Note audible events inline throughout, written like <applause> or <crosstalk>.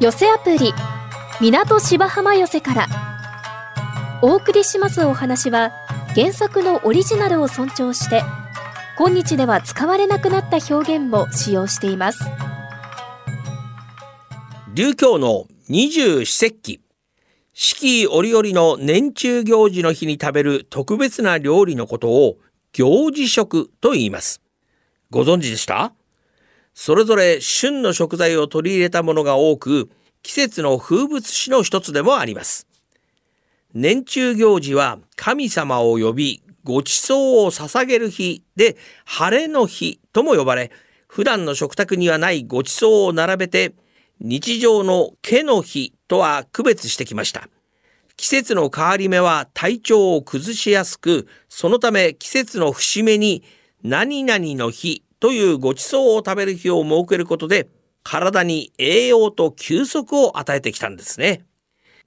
寄せアプリ港芝浜寄せから。お送りしますお話は原作のオリジナルを尊重して今日では使われなくなった表現も使用しています。琉教の二十四節気。四季折々の年中行事の日に食べる特別な料理のことを行事食と言います。ご存知でした？それぞれ旬の食材を取り入れたものが多く季節の風物詩の一つでもあります。年中行事は神様を呼びご馳走を捧げる日で晴れの日とも呼ばれ普段の食卓にはないご馳走を並べて日常の毛の日とは区別してきました。季節の変わり目は体調を崩しやすくそのため季節の節目に何々の日というご馳走を食べる日を設けることで体に栄養と休息を与えてきたんですね。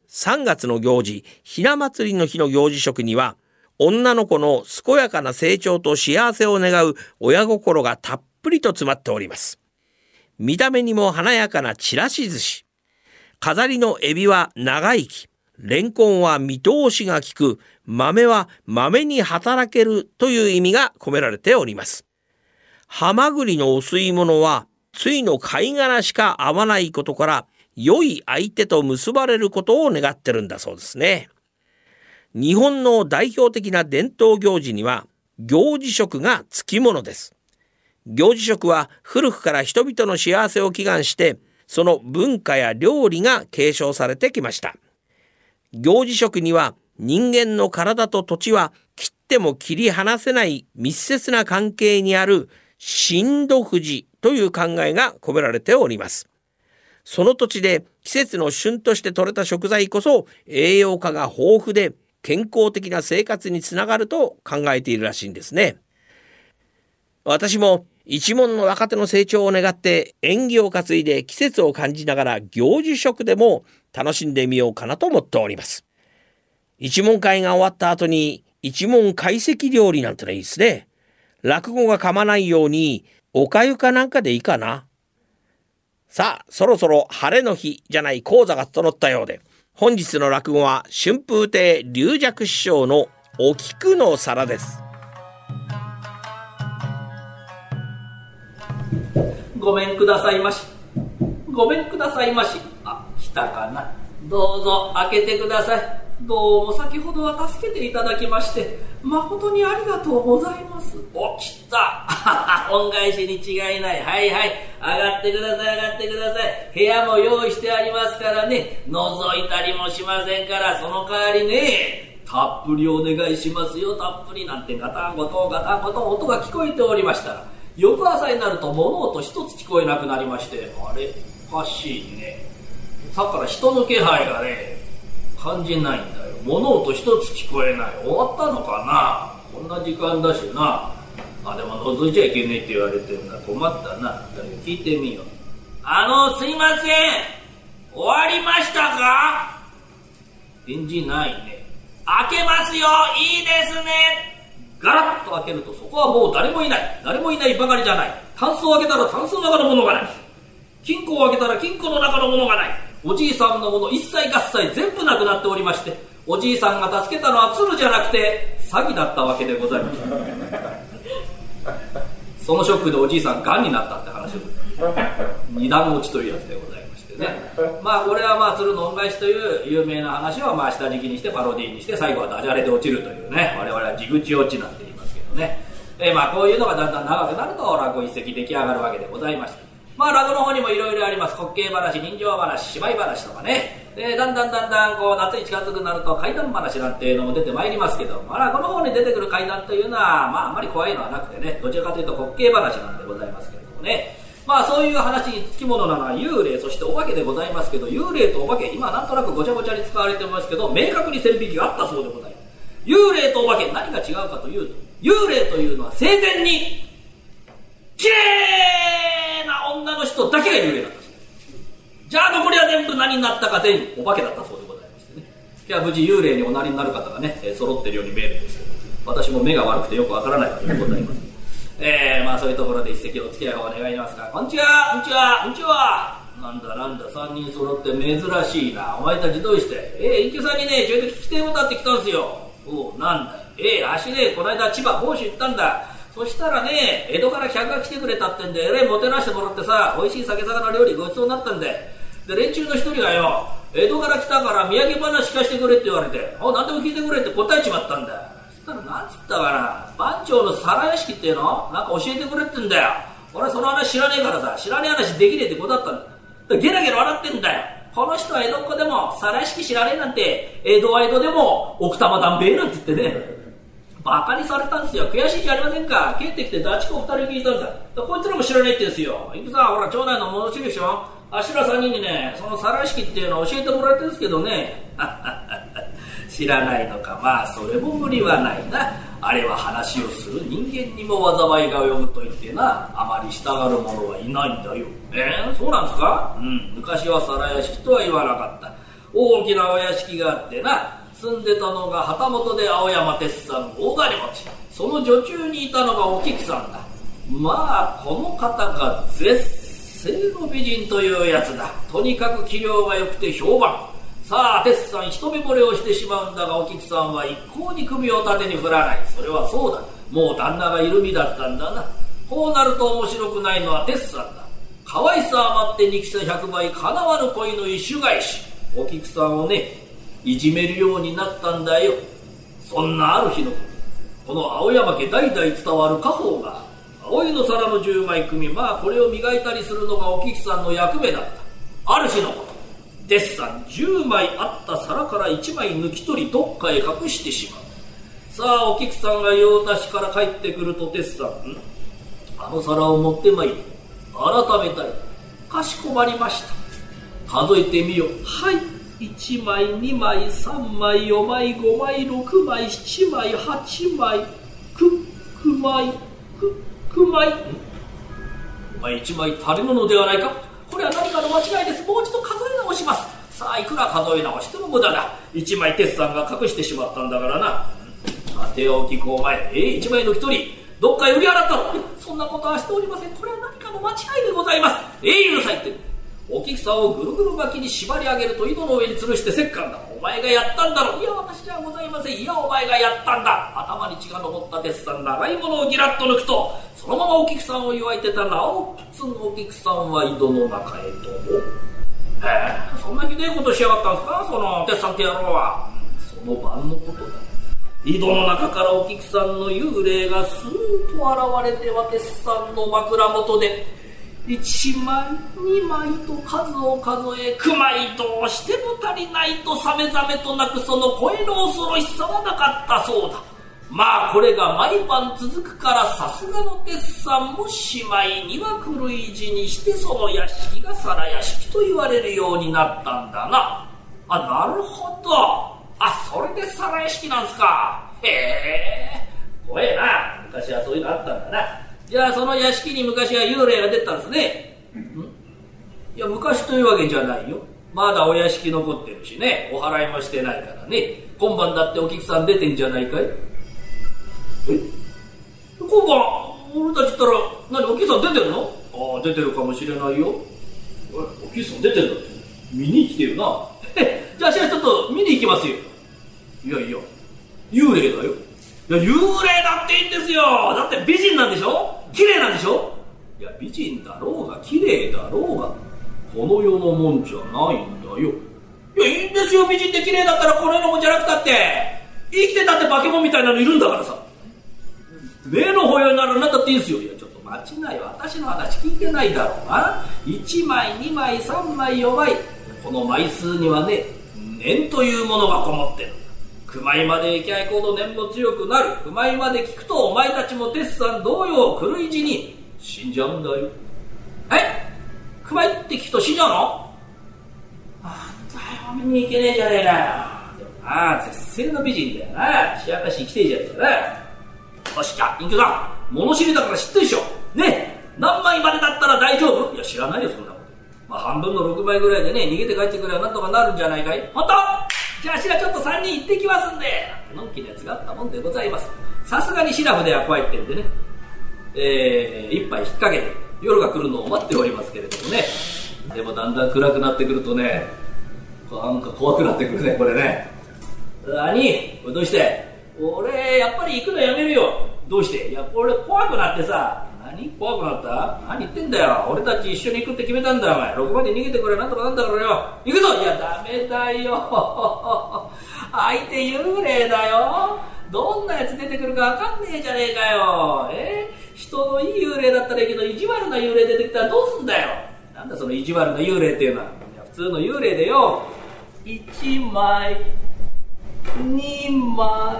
3月の行事、ひな祭りの日の行事食には女の子の健やかな成長と幸せを願う親心がたっぷりと詰まっております。見た目にも華やかなちらし寿司。飾りのエビは長生き。レンコンは見通しが利く。豆は豆に働けるという意味が込められております。ハマグリのお吸い物は、ついの貝殻しか合わないことから、良い相手と結ばれることを願ってるんだそうですね。日本の代表的な伝統行事には、行事食がつきものです。行事食は古くから人々の幸せを祈願して、その文化や料理が継承されてきました。行事食には人間の体と土地は切っても切り離せない密接な関係にある震度富士という考えが込められております。その土地で季節の旬として採れた食材こそ栄養価が豊富で健康的な生活につながると考えているらしいんですね。私も一門の若手の成長を願って縁起を担いで季節を感じながら行事食でも楽しんでみようかなと思っております。一門会が終わった後に一門解析料理なんてのいいですね。落語が噛まないように、おかゆかなんかでいいかな。さあ、そろそろ晴れの日じゃない講座が整ったようで、本日の落語は春風亭龍尺師匠のお菊の皿です。ごめんくださいまし。ごめんくださいまし。あ、来たかな。どうぞ開けてください。どうも先ほどは助けていただきまして、誠にありがとうございます。お、来 <laughs> た恩返しに違いない。はいはい。上がってください、上がってください。部屋も用意してありますからね、覗いたりもしませんから、その代わりね、たっぷりお願いしますよ、たっぷりなんてガタンゴトンガタンゴトン音が聞こえておりましたら、翌朝になると物音一つ聞こえなくなりまして、あれ？おかしいね。さっきから人の気配がね、感じないんだよ。物音一つ聞こえない。終わったのかな？こんな時間だしな。あでも覗いちゃいけねえって言われてるんだ。困ったな。聞いてみよう。あのすいません。終わりましたか？返事ないね。開けますよ。いいですね。ガラッと開けるとそこはもう誰もいない。誰もいないばかりじゃない。タンスを開けたらタンスの中のものがない。金庫を開けたら金庫の中のものがない。おじいさんのもの一切合切全部なくなっておりましておじいさんが助けたのは鶴じゃなくて詐欺だったわけでございます。<laughs> そのショックでおじいさんがんになったって話を。二段落ちというやつでございましてね。まあこれはまあ鶴の恩返しという有名な話をまあ下敷きにしてパロディーにして最後はダジャレで落ちるというね我々は地口落ちなんて言いますけどね。えー、まあこういうのがだんだん長くなると落語一席出来上がるわけでございまして。まあ、落語の方にもいろいろあります。滑稽話、人情話、芝居話とかね。で、だんだんだんだん、こう、夏に近づくなると怪談話なんていうのも出てまいりますけど、まあ、落語の方に出てくる怪談というのは、まあ、あんまり怖いのはなくてね、どちらかというと滑稽話なんでございますけれどもね。まあ、そういう話につきものなのは幽霊、そしてお化けでございますけど、幽霊とお化け、今なんとなくごちゃごちゃに使われてますけど、明確に線引きがあったそうでございます。幽霊とお化け、何が違うかというと、幽霊というのは生前に綺麗な女の人だけが幽霊だったそうじゃあ残りは全部何になったか全員お化けだったそうでございましてね今日は無事幽霊におなりになる方がね、えー、揃ってるように見えるんですけど私も目が悪くてよくわからないわけでございますえー、まあそういうところで一席お付き合いをお願いしますがこんにちはこんにちはこんにちはなんだなんだ、3人揃って珍しいな。お前たちどうして？ええ、一休さんにね、ちょいと聞きたいことあって来たんですよ。おう、なんだええ、足ね、この間千葉、宝州行ったんだ。そしたらね、江戸から客が来てくれたってんで、えらいもてなしてもらってさ、美味しい酒魚料理ごちそうになったんで。で、連中の一人がよ、江戸から来たから土産話聞かせてくれって言われて、あ、何でも聞いてくれって答えちまったんだよ。そしたらなんつったかな、番長の皿屋敷っていうのなんか教えてくれってんだよ。俺はその話知らねえからさ、知らねえ話できねえってことだったんだ。ゲラゲラ笑ってんだよ。この人は江戸っ子でも、皿屋敷知らねえなんて、江戸は江戸でも、奥多摩断平なんて言ってね。バカにされたんですよ。悔しいじゃありませんか？帰ってきてダチコ二人聞いたんだ。こいつらも知らねえって言うんですよ。行くさ、ほら、町内の戻しでしょ？あしら三人にね、その皿屋敷っていうのを教えてもらってるんですけどね。<laughs> 知らないのか。まあ、それも無理はないな。あれは話をする人間にも災いが及ぶと言ってな、あまり従う者はいないんだよ。えー、そうなんですか？うん、昔は皿屋敷とは言わなかった。大きなお屋敷があってな、住んでたのが旗本で青山鉄さん大金持ち。その女中にいたのがお菊さんだ。まあ、この方が絶世の美人というやつだ。とにかく器量が良くて評判。さあ、鉄さん一目惚れをしてしまうんだが、お菊さんは一向に首を縦に振らない。それはそうだ。もう旦那がいる身だったんだな。こうなると面白くないのは鉄さんだ。可愛さ余って憎さ百倍、叶わぬ恋の一種返し。お菊さんをね、いじめるようになったんだよ。そんなある日のこと、この青山家代々伝わる家宝が、葵の皿の十枚組、まあこれを磨いたりするのがお菊さんの役目だった。ある日のこと。デッサン10枚あった皿から1枚抜き取りどっかへ隠してしまうさあお菊さんが用足しから帰ってくるとデッサンあの皿を持ってまいり改めたいかしこまりました数えてみよはい1枚2枚3枚4枚5枚6枚7枚8枚9 9枚 9, 9枚。お前1枚足り物ではないか？これは何かの間違いです。もう一度数え直します。さあいくら数え直しても無駄だ。一枚鉄さんが隠してしまったんだからな。さておきこお前えー、一枚の一人。どっか売り払ったの？そんなことはしておりません。これは何かの間違いでございます。ええー、許さいって。お菊さんをぐるぐる巻きに縛り上げると井戸の上に吊るして折檻だ。お前がやったんだろいや私じゃございません。いやお前がやったんだ。頭に血が上った鉄さん長いものをギラッと抜くとそのままお菊さんを祝いてた青靴のお菊さんは井戸の中へとも。へえそんなひでえことしやがったんですか？その鉄さんって野郎は。その晩のことだ。井戸の中からお菊さんの幽霊がスーッと現れては鉄さんの枕元で1枚2枚と数を数え9枚どうしても足りないとさめざめとなくその声の恐ろしさはなかったそうだ。まあこれが毎晩続くからさすがの鉄さんもしまいには狂い字にしてその屋敷が皿屋敷と言われるようになったんだな。あなるほど。あそれで皿屋敷なんすか。へえ。怖えな。昔はそういうのあったんだな。じゃあその屋敷に昔は幽霊が出たんですね。いや、昔というわけじゃないよ。まだお屋敷残ってるしね、お払いもしてないからね。今晩だってお菊さん出てんじゃないかい？え？今晩、俺たちったら、何、お菊さん出てるの？ああ、出てるかもしれないよ。お菊さん出てんだって。見に来てるな。じゃあ、しらちょっと見に行きますよ。いやいや、幽霊だよ。幽霊だっていいんですよ。だって美人なんでしょ？綺麗なんでしょ？いや美人だろうが綺麗だろうがこの世のもんじゃないんだよ。いやいいんですよ。美人で綺麗だったらこの世のもんじゃなくたって。生きてたって化け物みたいなのいるんだからさ。目の保養になるなったっていいんですよ。いやちょっと間違い私の話聞いてないだろうな。1枚2枚3枚4枚この枚数にはね念というものがこもってる。熊井まで行きゃ行くほど念も強くなる。熊井まで聞くとお前たちも鉄さん同様狂い死に死んじゃうんだよ。え？熊井って聞くと死んじゃうの？なんだよ、見に行けねえじゃねえかよ。ああ、絶世の美人だよな。しやかし生きてえじゃねえかな。よし、じゃあ、隠居さん、物知りだから知ってるでしょ。ね何枚までだったら大丈夫？いや、知らないよ、そんなこと。まあ、半分の6枚ぐらいでね、逃げて帰ってくればなんとかなるんじゃないかい？本当じゃあしらちょっと3人行ってきますんで。なんてのんきなやつがあったもんでございます。さすがにシラフでは怖いってんでね。えー、一杯引っ掛けて夜が来るのを待っておりますけれどもね。でもだんだん暗くなってくるとねなんか怖くなってくるねこれね。何どうして?俺やっぱり行くのやめるよ。どうして?いや俺怖くなってさ何？怖くなった？何言ってんだよ？俺たち一緒に行くって決めたんだよお前。6まで逃げてくれなんとかなんだからよ。行くぞ！いやダメだよ。相手幽霊だよ。どんなやつ出てくるかわかんねえじゃねえかよ。え？人のいい幽霊だったらいいけど意地悪な幽霊出てきたらどうすんだよ。なんだその意地悪な幽霊っていうのは。普通の幽霊でよ。1枚2枚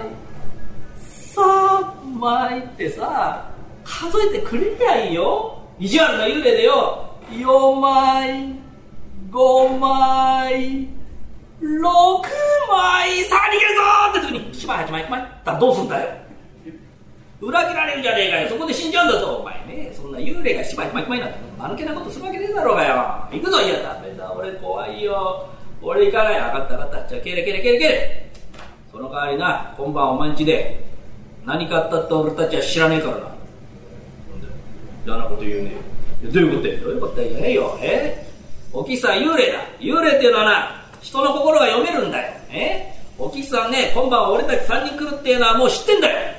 3枚ってさ。数えてくれりゃいいよ。意地悪な幽霊でよ。4枚5枚6枚さあ逃げるぞって時に7枚8枚参ったらどうすんだよ。裏切られるじゃねえかよ。そこで死んじゃうんだぞお前ね。そんな幽霊が7枚8枚なんて間抜けなことするわけねえだろうがよ。行くぞいやダメだ俺怖いよ。俺行かない。分かった分かった。じゃあけれけれけれけれその代わりな今晩お前んちで何かあったって俺たちは知らねえからな。嫌なこと言うね。えどういうことや？どういうことや？ねえ？よえ？おきさん幽霊だ。幽霊っていうのはな人の心が読めるんだよ。え？おきさんね今晩俺たち3人来るっていうのはもう知ってんだよ。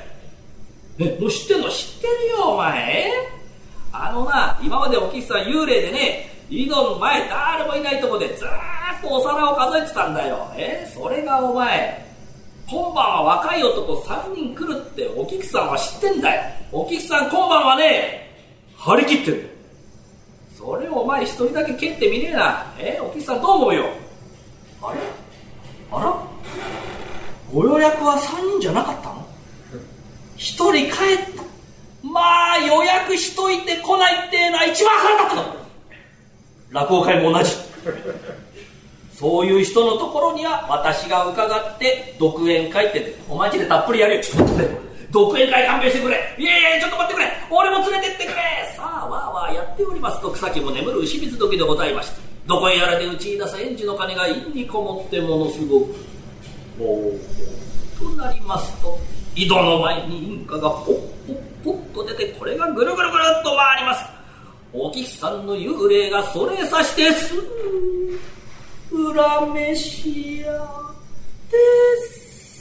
えもう知ってんの？知ってるよお前。あのな今までおきさん幽霊でね井戸の前誰もいないとこでずーっとお皿を数えてたんだよ。え？それがお前今晩は若い男3人来るってお菊さんは知ってんだよ。お菊さん今晩はね張り切ってんだよ。それをお前一人だけ蹴ってみねえな。えお菊さんどう思うよ？あれ？あら？ご予約は3人じゃなかったの？1人帰った。まあ予約しといて来ないっていうのは一番腹立つの。落語会も同じ。そういう人のところには私が伺って独演会ってお待ちでたっぷりやるよ。ちょっと待って独演会勘弁してくれ。いやいやちょっと待ってくれ。俺も連れてってくれ。さあわーわーやっておりますと草木も眠る牛水時でございまして。どこへやらで打ち出す園児の金が陰にこもってものすごくもうとなりますと井戸の前にインカがポッポッポッと出てこれがぐるぐるぐるっと回ります。お菊さんの幽霊がそれさしてす。ぐ裏飯屋で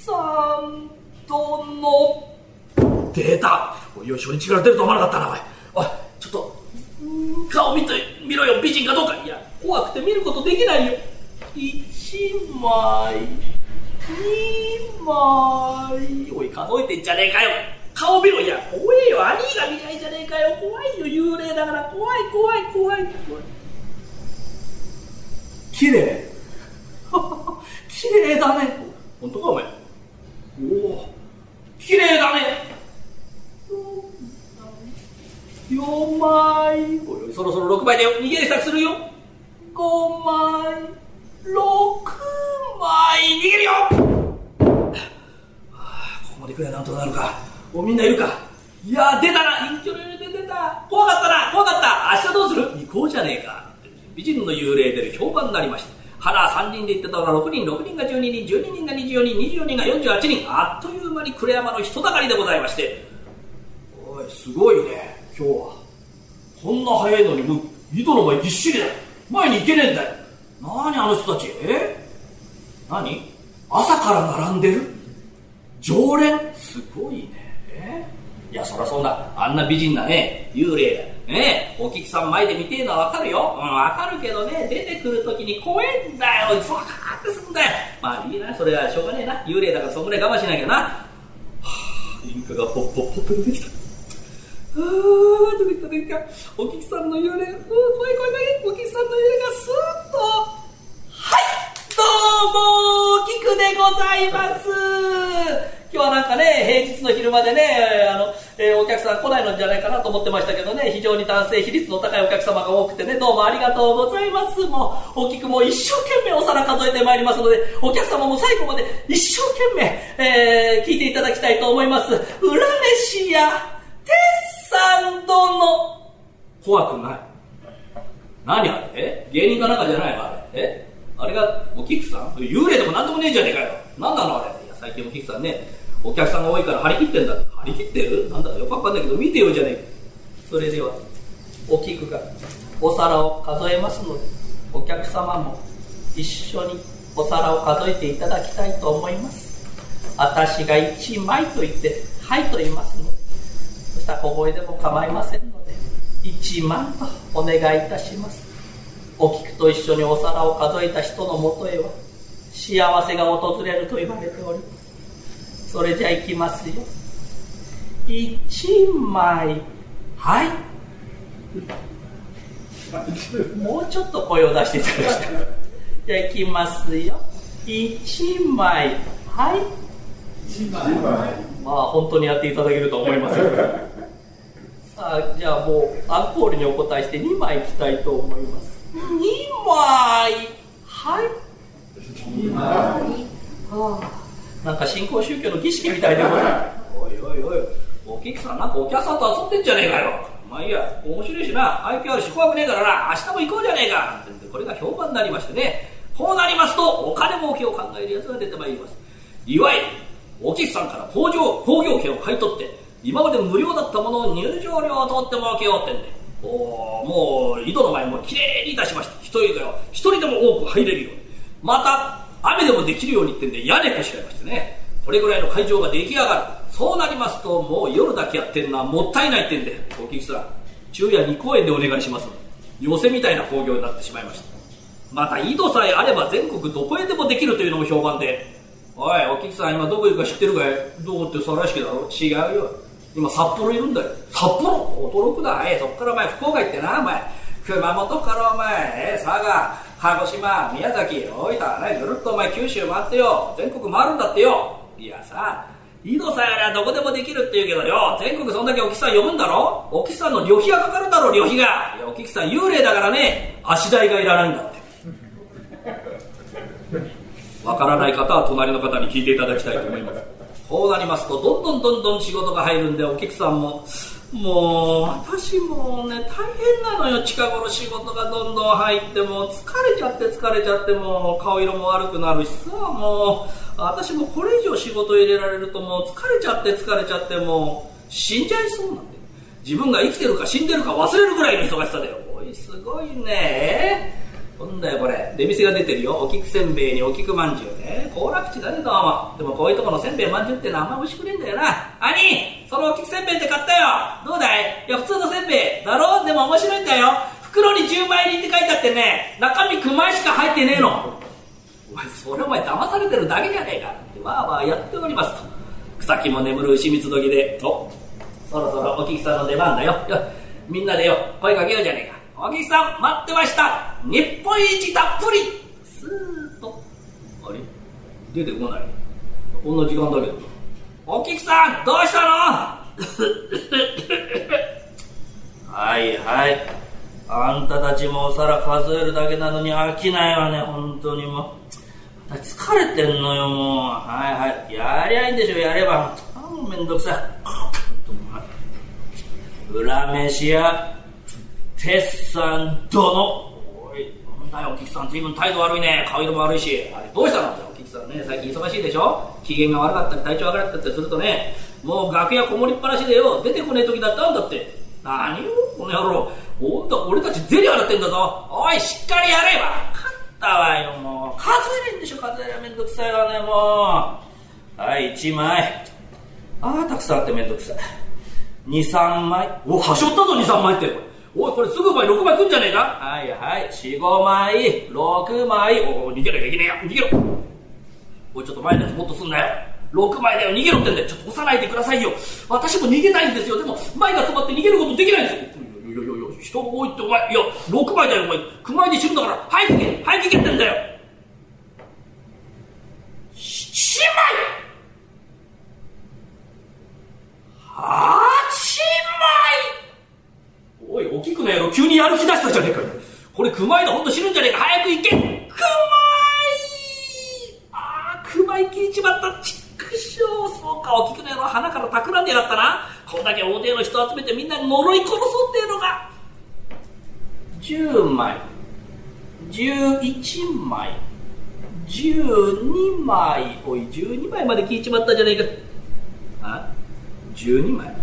さん殿出たおいよ初日から出ると思わなかったなおい。おいちょっと顔見て見ろよ美人かどうか。いや怖くて見ることできないよ。1枚2枚。おい数えてんじゃねえかよ。顔見ろ。いや怖えよ。兄が見ないじゃねえかよ。怖いよ幽霊だから。怖い怖い怖い。怖い。綺麗。<laughs> 綺麗だね。本当かお前。おお。綺麗だね。4枚。そろそろ6枚で逃げる支度するよ。5枚6枚逃げるよ、はあ、ここまでくらいなんとかなるか。おみんないるか。いや出たな。隠居の幽霊出た。怖かったな。怖かった。明日どうする？行こうじゃねえか。美人の幽霊出る評判になりました腹3人で言ってたのは6人6人が12人12人が24人24人が48人。あっという間に呉山の人だかりでございまして。すごいね今日は。こんな早いのにもう井戸の前ぎっしりだ前に行けねえんだよ。何あの人たち？え？何？朝から並んでる？常連？すごいね。え？いやそりゃそうだ。あんな美人なね幽霊だねえ？お菊さん前で見てえのはわかるよ。うんわかるけどね出てくるときに怖えんだよ。そうかってすんだよ。まあいいなそれはしょうがねえな。幽霊だからそんぐらい我慢しなきゃな。はあインカがポッポッポッと出てきた。あー出てきた出てきたお菊さんの幽霊がうー怖い怖い怖いお菊さんの幽霊がスーッとはいどうもお菊でございます。今日はなんかね平日の昼間でねあの、えーお客さん来ないのじゃないかなと思ってましたけどね非常に男性比率の高いお客様が多くてねどうもありがとうございます。もう大きくもう一生懸命お皿数えてまいりますのでお客様も最後まで一生懸命、えー聞いていただきたいと思います。裏飯屋。鉄さん殿怖くない。何あれ？芸人かなんかじゃないのあれ？え？あれがお菊さん？幽霊でもなんでもねえじゃねえかよ。何なのあれ？いや最近お菊さんねお客さんが多いから張り切ってんだ。張り切ってる？なんだかよくわかんないけど見てよじゃねえか。それではお菊がお皿を数えますのでお客様も一緒にお皿を数えていただきたいと思います。私が1枚と言って「はい」と言いますのでしたら小声でも構いませんので1万とお願いいたします。お菊と一緒にお皿を数えた人のもとへは幸せが訪れると言われております。それじゃいきますよ。1枚はい。もうちょっと声を出していただきたい。じゃあいきますよ。1枚はい。1枚。まあ本当にやっていただけると思いますさあじゃあもうアンコールにお答えして2枚いきたいと思います。2枚？はい。2枚。はあなんか新興宗教の儀式みたいでおいおいおいお菊さんなんかお客さんと遊んでんじゃねえかよ。まあいいや面白いしな。愛嬌あるし怖くねえからな。明日も行こうじゃねえか。ってこれが評判になりましてね。こうなりますとお金儲けを考える奴が出てまいります。いわゆるお菊さんから工場工業権を買い取って今まで無料だったものを入場料を取って儲けようってんで。おおもう井戸の前もきれいに出しました。一人が一人でも多く入れるよ。うにまた雨でもできるようにってんで屋根こしらえましてね。これぐらいの会場が出来上がる。そうなりますともう夜だけやってるのはもったいないってんで。お菊さん昼夜2公演でお願いします寄せみたいな興行になってしまいました。また井戸さえあれば全国どこへでもできるというのも評判で。おいお菊さん今どこいるか知ってるかい？どこってそらしきだろ？違うよ。今札幌いるんだよ。札幌？驚くな。えそっからお前福岡行ってな。お前熊本から。お前え佐賀鹿児島宮崎。大分ねぐるっと。お前九州回ってよ。全国回るんだってよ。いやさ井戸さんやらどこでもできるって言うけどよ。全国そんだけお菊さん呼ぶんだろ？お菊さんの旅費がかかるだろ？旅費が。いやお菊さん幽霊だからね。足代がいらないんだって。<laughs> わからない方は隣の方に聞いていただきたいと思いますこうなりますとどんどんどんどん仕事が入るんでお客さんももう私もね大変なのよ。近頃仕事がどんどん入っても疲れちゃって疲れちゃってもう顔色も悪くなるしさもう私もこれ以上仕事入れられるともう疲れちゃって疲れちゃってもう死んじゃいそうなんで自分が生きてるか死んでるか忘れるぐらいの忙しさだよ。おいすごいね。なんだよこれ。出店が出てるよ。お菊せんべいにお菊まんじゅうね行楽地だねどうも。でもこういうとこのせんべいまんじゅうってのはあんま美味しくねえんだよな。兄そのお菊せんべいって買ったよ。どうだい？いや普通のせんべい。だろ？でも面白いんだよ。袋に10枚入りって書いてあってね。中身9枚しか入ってねえの。お前それお前騙されてるだけじゃねえか。ってわーわーやっておりますと。草木も眠る牛蜜時で。おそろそろお菊さんの出番だよみんなでよ声かけようじゃねえか。おぎさん待ってました。日本一たっぷり。スーッと。あれ？出てこない。こんな時間だけど。おきくさんどうしたの？はいはい。あんたたちもお皿数えるだけなのに飽きないわね。本当にもう。疲れてんのよもう。はいはい。やりゃいいんでしょやれば。あもうめんどくさい。裏飯屋。鉄さん殿。おいなんだよお菊さん。随分態度悪いね。顔色も悪いし。あれどうしたの？お菊さんね最近忙しいでしょ？機嫌が悪かったり体調悪かったりするとね。もう楽屋こもりっぱなしでよ。出てこねえ時だったんだって。何よこの野郎。おんだ俺たちゼリ払ってんだぞ。おいしっかりやれば。勝ったわよもう。数えれんでしょ数えりゃ。めんどくさいわねもう。はい1枚。ああたくさんあってめんどくさい。23枚。おはしょったぞ23枚って。おいこれすぐ枚6枚くんじゃねえか？はいはい。45枚。6枚。おお逃げなきゃいけねえや逃げろ。おいちょっと前のやつもっとすんなよ。6枚だよ逃げろってんだよ。ちょっと押さないでくださいよ。私も逃げたいんですよ。でも前が詰まって逃げることできないんですよ。いやいやいや人が多いってお前いや6枚だよお前9枚で死ぬんだから早く行け早く行けってんだよ7枚8枚おい、おきくの野郎、急にやる気出したじゃねえかよ。これ、熊井だ、ほんと死ぬんじゃねえか。早く行け熊井ああ、熊井切っちまった。ちくしょう。そうか、おきくの野郎、鼻から企んでやがったな。こんだけ大勢の人集めてみんな呪い殺そうっていうのが。10枚。11枚。12枚。おい、12枚まで聞いちまったじゃねえか。あ？12枚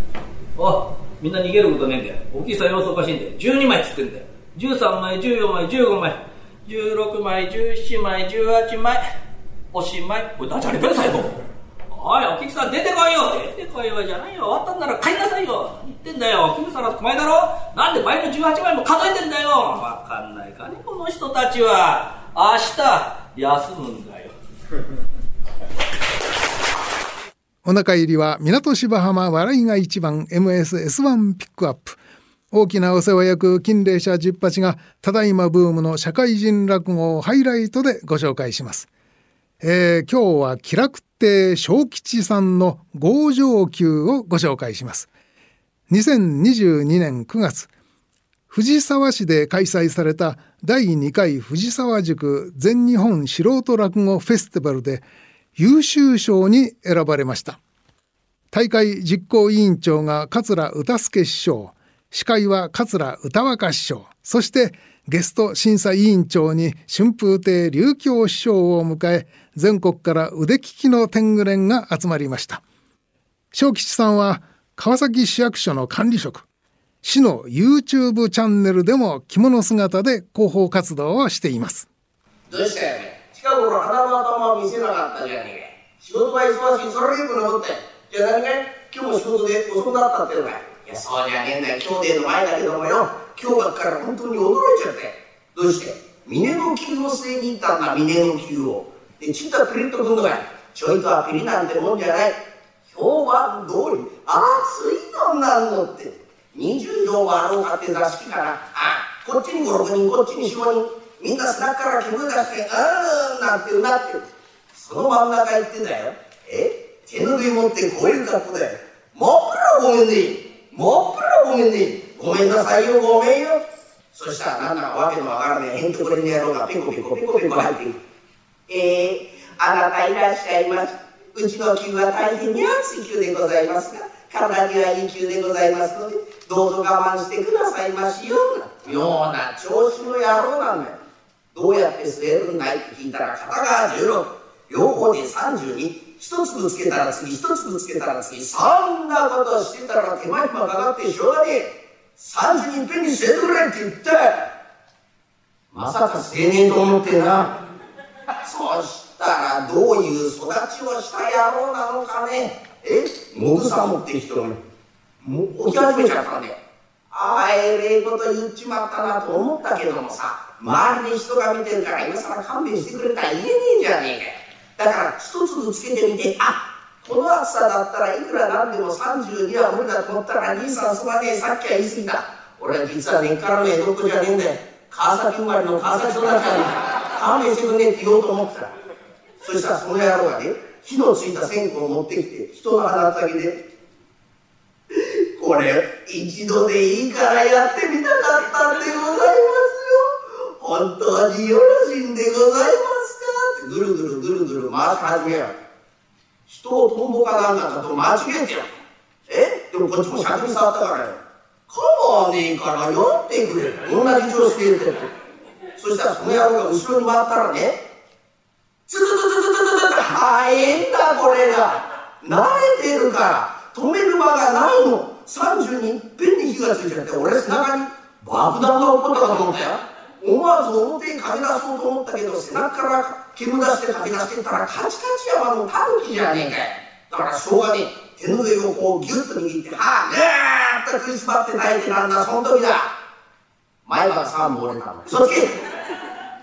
おみんな逃げることねえんだよおきさ様子おかしいんだよ12枚つってんだよ13枚、14枚、15枚、16枚、17枚、18枚、おしまい。これダジャレだよ、最後。おい、お菊さん出てこいよ出てこいよじゃないよ。終わったんなら帰りなさいよ。何言ってんだよ。お菊さんの前だろなんで倍の18枚も数えてんだよ。わかんないかね、この人たちは。明日、休むんだよ。お腹入りは港芝浜笑いが一番 MSS1 ピックアップ。大きなお世話役金霊社十八がただいまブームの社会人落語をハイライトでご紹介します。えー、今日は気楽亭小吉さんの合上級をご紹介します。2022年9月、藤沢市で開催された第2回藤沢塾全日本素人落語フェスティバルで優秀賞に選ばれました。大会実行委員長が桂歌助師匠、司会は桂歌若師匠そしてゲスト審査委員長に春風亭琉球師匠を迎え全国から腕利きの天狗連が集まりました。小吉さんは川崎市役所の管理職市の YouTube チャンネルでも着物姿で広報活動をしています。どうしたよ近頃鼻の頭を見せなかったじゃねえ仕事が忙しいそれよく残ってじゃあ何か今日も仕事で遅くなったってのかいや、そうじゃねえんだよ。今日での前だけどもよ。今日ばっから本当に驚いちゃって。どうして？峰の球を据えに行ったんだ、峰の球を。で、ちったピリッとくんのかちょいとはピリなんてもんじゃない。評判通り、熱いのなんのって。20畳はあろうかって座敷から、あ、こっちに5、6人、こっちに4、5人、みんな背中から煙出して、あーなんてうなってる。その真ん中行ってんだよ。え？手の上持ってこういう格好だよ。もっぷらごめんね。もっぱらごめんねごめんなさいよごめんよそしたらなんだわけのわからねえへんとこりの野郎がピコピコピコピコ入ってくるえー、あなたいらっしゃいますうちの球は大変に熱い球でございますが体にはいい球でございますのでどうぞ我慢してくださいましような妙な調子の野郎なんだよどうやって据えるんないって聞いたら片側16両方で32一粒つけたら次、一粒つけたら次、そんなことしてたら手間暇かかってしょうがねえ。三十人いっぺんにせてくれって言って。まさか青年と思ってな。そしたらどういう育ちをした野郎なのかね。え？もぐさもって人が、もう起き始めちゃったね。ああ、えれえこと言っちまったなと思ったけどもさ、周りに人が見てるから今更勘弁してくれたら言えねえんじゃねえか。だから一粒つけてみてあこの暑さだったらいくらなんでも32は無理だと思ったら兄さんすまねえさっきは言い過ぎた。俺は実は根っからねえどこじゃねえんだよ。川崎生まれの川崎育ちだから勘弁してくんねえって言おうと思ってた。そしたらその野郎がね火のついた線香を持ってきて人の鼻先でこれ一度でいいからやってみたかったんでございます。本当によろしいんでございますか?」ってぐるぐるぐるぐる回し始めよ人をトンボかなんかと間違えちゃうえ？でもこっちも尺に触ったからよ。構わねえから酔んでくれ同じ調子で言うてるそしたらその野郎が後ろに回ったらね。ツルツルツルツルツルって早いんだこれが。慣れてるから。止める間がないの。30人いっぺんに火がついちゃって俺背中に爆弾が起こったかと思ったよ。思わず表に駆け出そうと思ったけど背中から煙出して駆け出してたらカチカチ山のタヌキじゃねえかだからしょうがねえ。手の上をこうギュッと握ってはあぐーっと食いしばって泣いてたんだその時だ。前歯3本折れたの。そっち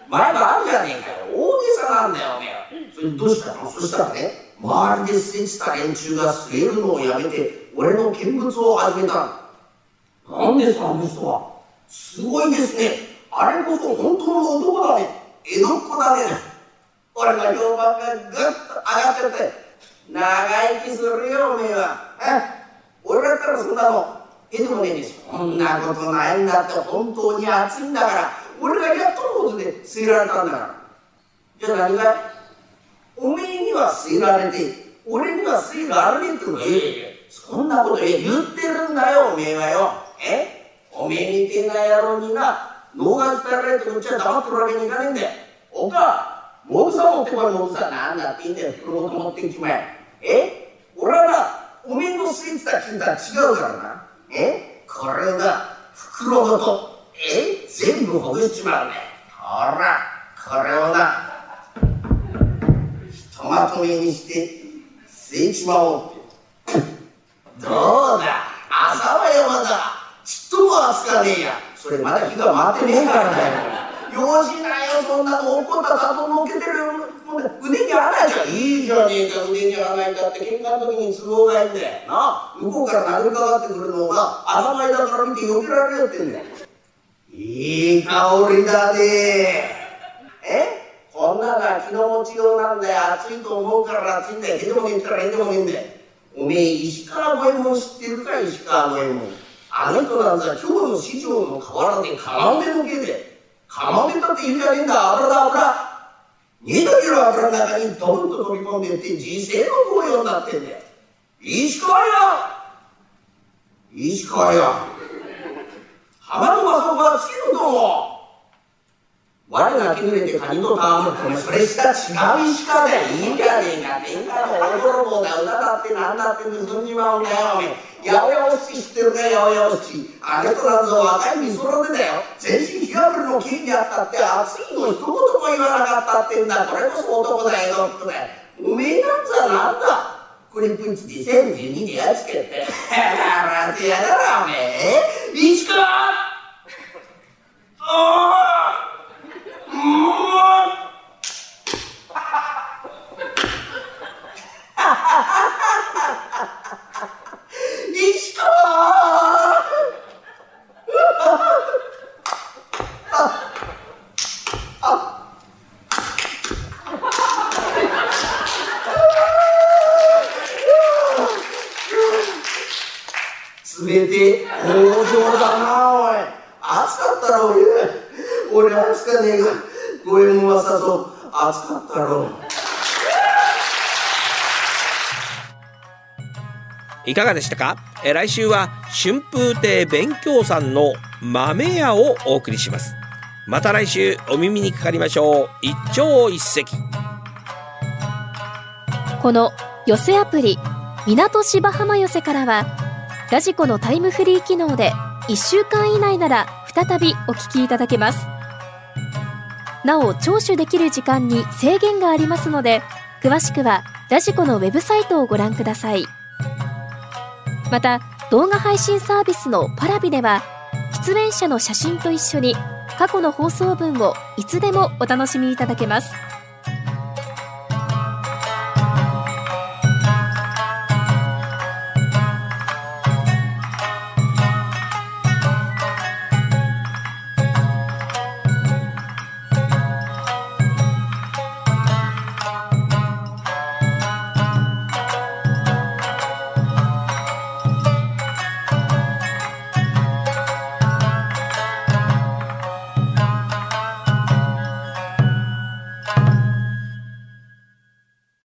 前歯あるじゃねえかよ。大げさなんだよおめえそれどうしたの？そしたらね周りで吸いてた連中が吸えるのをやめて俺の見物を始めたなんですかあの人は。すごいですね。あれこそ本当の男だね江戸っ子だね俺の評判がぐっと上がっちゃって、長生きするよ、おめえは。俺だったらそんなの、えでもねそんなことないんだって、本当に熱いんだから、俺がやっとのことで据えられたんだから。じゃあ何が？おめえには据えられて、俺には据えられねえってことそんなこと言ってるんだよ、おめえはよ。え？おめえみてえな野郎にな、脳が鍛えられてこっちは黙ってるわけにいかねえんだよ。おかモグさんも手前モグさんなんだって言うんだよ。袋ごと持ってきちまえ？え俺はなおめえのスイーツたちとは違うからな。え？これが袋ごと。え？全部ほぐちまうね。ほらこれをなひとまとめにして捨てちまおうって。どうだ？朝は山だ。ちっとも暑かねえや。それまだ日が回ってねえからだよ用心なよそんなの怒った里のけてるよ腕に穴じゃんいいじゃねえか腕に穴ないんだって喧嘩の時に都合がいいんだよな向こうから殴りかかってくるのをな頭前だから見て避けられよってんだよいい香りだねえこんなのは気の持ちようなんだよ暑いと思うから暑いんだよへでもねえからへでもねえんだよおめえ石川五右衛門知ってるか石川五右衛門あの人なんざ今日の市場の河原でかまめの毛でかまめだって言うんじゃねえんだ油だ油。二度きの油の中にドンと飛び込んでって人生の紅葉になってんだよ。石川よ。石川よ。浜のマソがつけるとも我が決めてカニと戯れてもそれした違う石川だよいいじゃねえか。天下の大泥棒だ。歌だって何だって盗んじまうんだよおめえ。八百屋落ち知ってるか八百屋落ちあれとなんぞ若いみそらでだよ全身日がぶりの金にあったって暑いの一言も言わなかったってんだ。これこそ男だよドッだよおめえなんざなんだ。これプンチ2012でやつけて。笑ってやがらおめえ。石川。おーうん石川冷て工場だなおい暑かったろ俺俺暑かねえが五右衛門はさぞ暑かったろういかがでしたか？え来週は春風亭勉強さんの豆屋をお送りします。また来週お耳にかかりましょう。一朝一夕。この寄せアプリ港芝浜寄せからはラジコのタイムフリー機能で1週間以内なら再びお聞きいただけます。なお聴取できる時間に制限がありますので詳しくはラジコのウェブサイトをご覧ください。また動画配信サービスのパラビでは出演者の写真と一緒に過去の放送分をいつでもお楽しみいただけます。